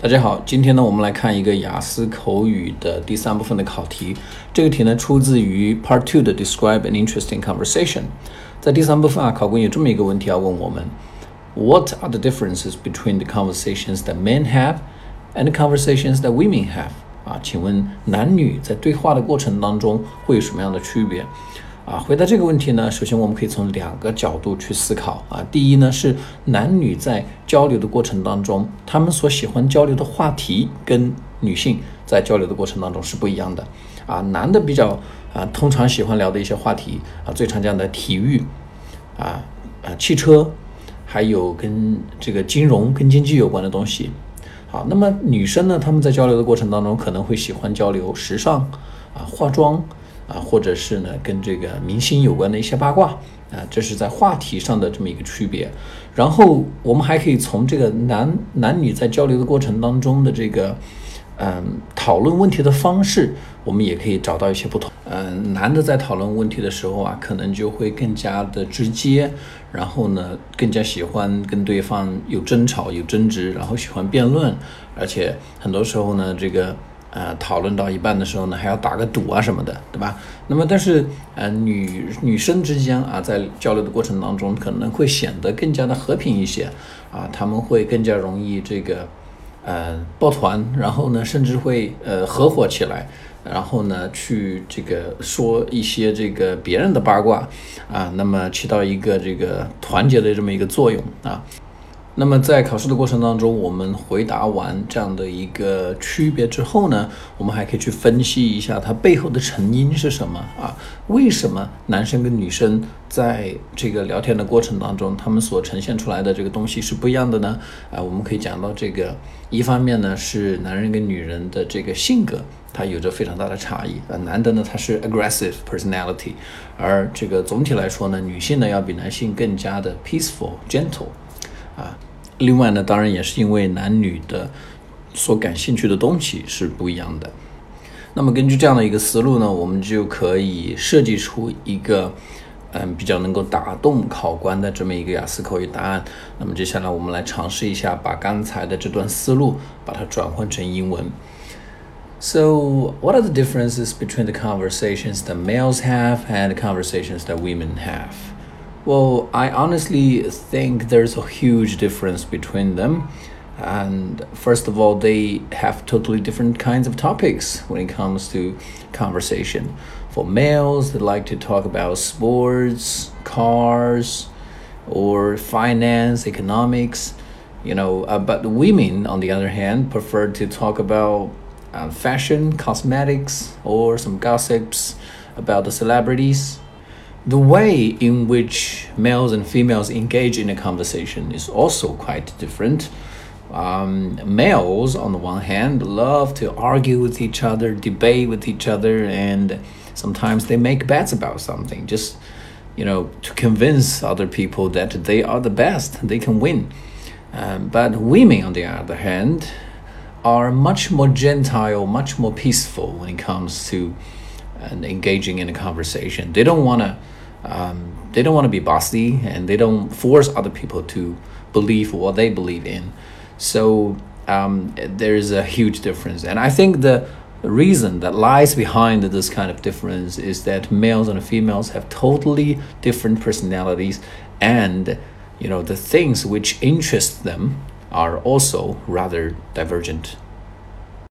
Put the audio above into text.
大家好，今天呢，我们来看一个雅思口语的第三部分的考题。这个题呢，出自于 Part Two 的 Describe an interesting conversation。在第三部分啊，考官有这么一个问题要问我们：What are the differences between the conversations that men have and the conversations that women have？啊，请问男女在对话的过程当中会有什么样的区别？ 啊，回答这个问题呢，首先我们可以从两个角度去思考啊。第一呢，是男女在交流的过程当中，他们所喜欢交流的话题跟女性在交流的过程当中是不一样的啊。男的比较啊，通常喜欢聊的一些话题啊，最常见的体育啊啊，汽车，还有跟这个金融、跟经济有关的东西。好，那么女生呢，她们在交流的过程当中，可能会喜欢交流时尚啊，化妆。啊，或者是呢，跟这个明星有关的一些八卦啊，这是在话题上的这么一个区别。然后我们还可以从这个男男女在交流的过程当中的这个，嗯，讨论问题的方式，我们也可以找到一些不同。嗯，男的在讨论问题的时候啊，可能就会更加的直接，然后呢，更加喜欢跟对方有争吵、有争执，然后喜欢辩论，而且很多时候呢，这个。呃，讨论到一半的时候呢，还要打个赌啊什么的，对吧？那么，但是呃，女女生之间啊，在交流的过程当中，可能会显得更加的和平一些啊，他们会更加容易这个呃抱团，然后呢，甚至会呃合伙起来，然后呢，去这个说一些这个别人的八卦啊，那么起到一个这个团结的这么一个作用啊。那么在考试的过程当中，我们回答完这样的一个区别之后呢，我们还可以去分析一下它背后的成因是什么啊？为什么男生跟女生在这个聊天的过程当中，他们所呈现出来的这个东西是不一样的呢？啊，我们可以讲到这个，一方面呢是男人跟女人的这个性格，它有着非常大的差异啊。男的呢他是 aggressive personality，而这个总体来说呢，女性呢要比男性更加的 peaceful gentle，啊。另外呢，当然也是因为男女的所感兴趣的东西是不一样的。那么根据这样的一个思路呢，我们就可以设计出一个嗯比较能够打动考官的这么一个雅思口语答案。那么接下来我们来尝试一下，把刚才的这段思路把它转换成英文。So, what are the differences between the conversations that males have and the conversations that women have? Well, I honestly think there's a huge difference between them. And first of all, they have totally different kinds of topics when it comes to conversation. For males, they like to talk about sports, cars, or finance, economics, you know. Uh, but women, on the other hand, prefer to talk about uh, fashion, cosmetics, or some gossips about the celebrities the way in which males and females engage in a conversation is also quite different. Um, males, on the one hand, love to argue with each other, debate with each other, and sometimes they make bets about something just, you know, to convince other people that they are the best, they can win. Um, but women, on the other hand, are much more gentile, much more peaceful when it comes to and engaging in a conversation. They don't want to um, they don't want to be bossy and they don't force other people to believe what they believe in. So um, there is a huge difference, and I think the reason that lies behind this kind of difference is that males and females have totally different personalities, and you know the things which interest them are also rather divergent.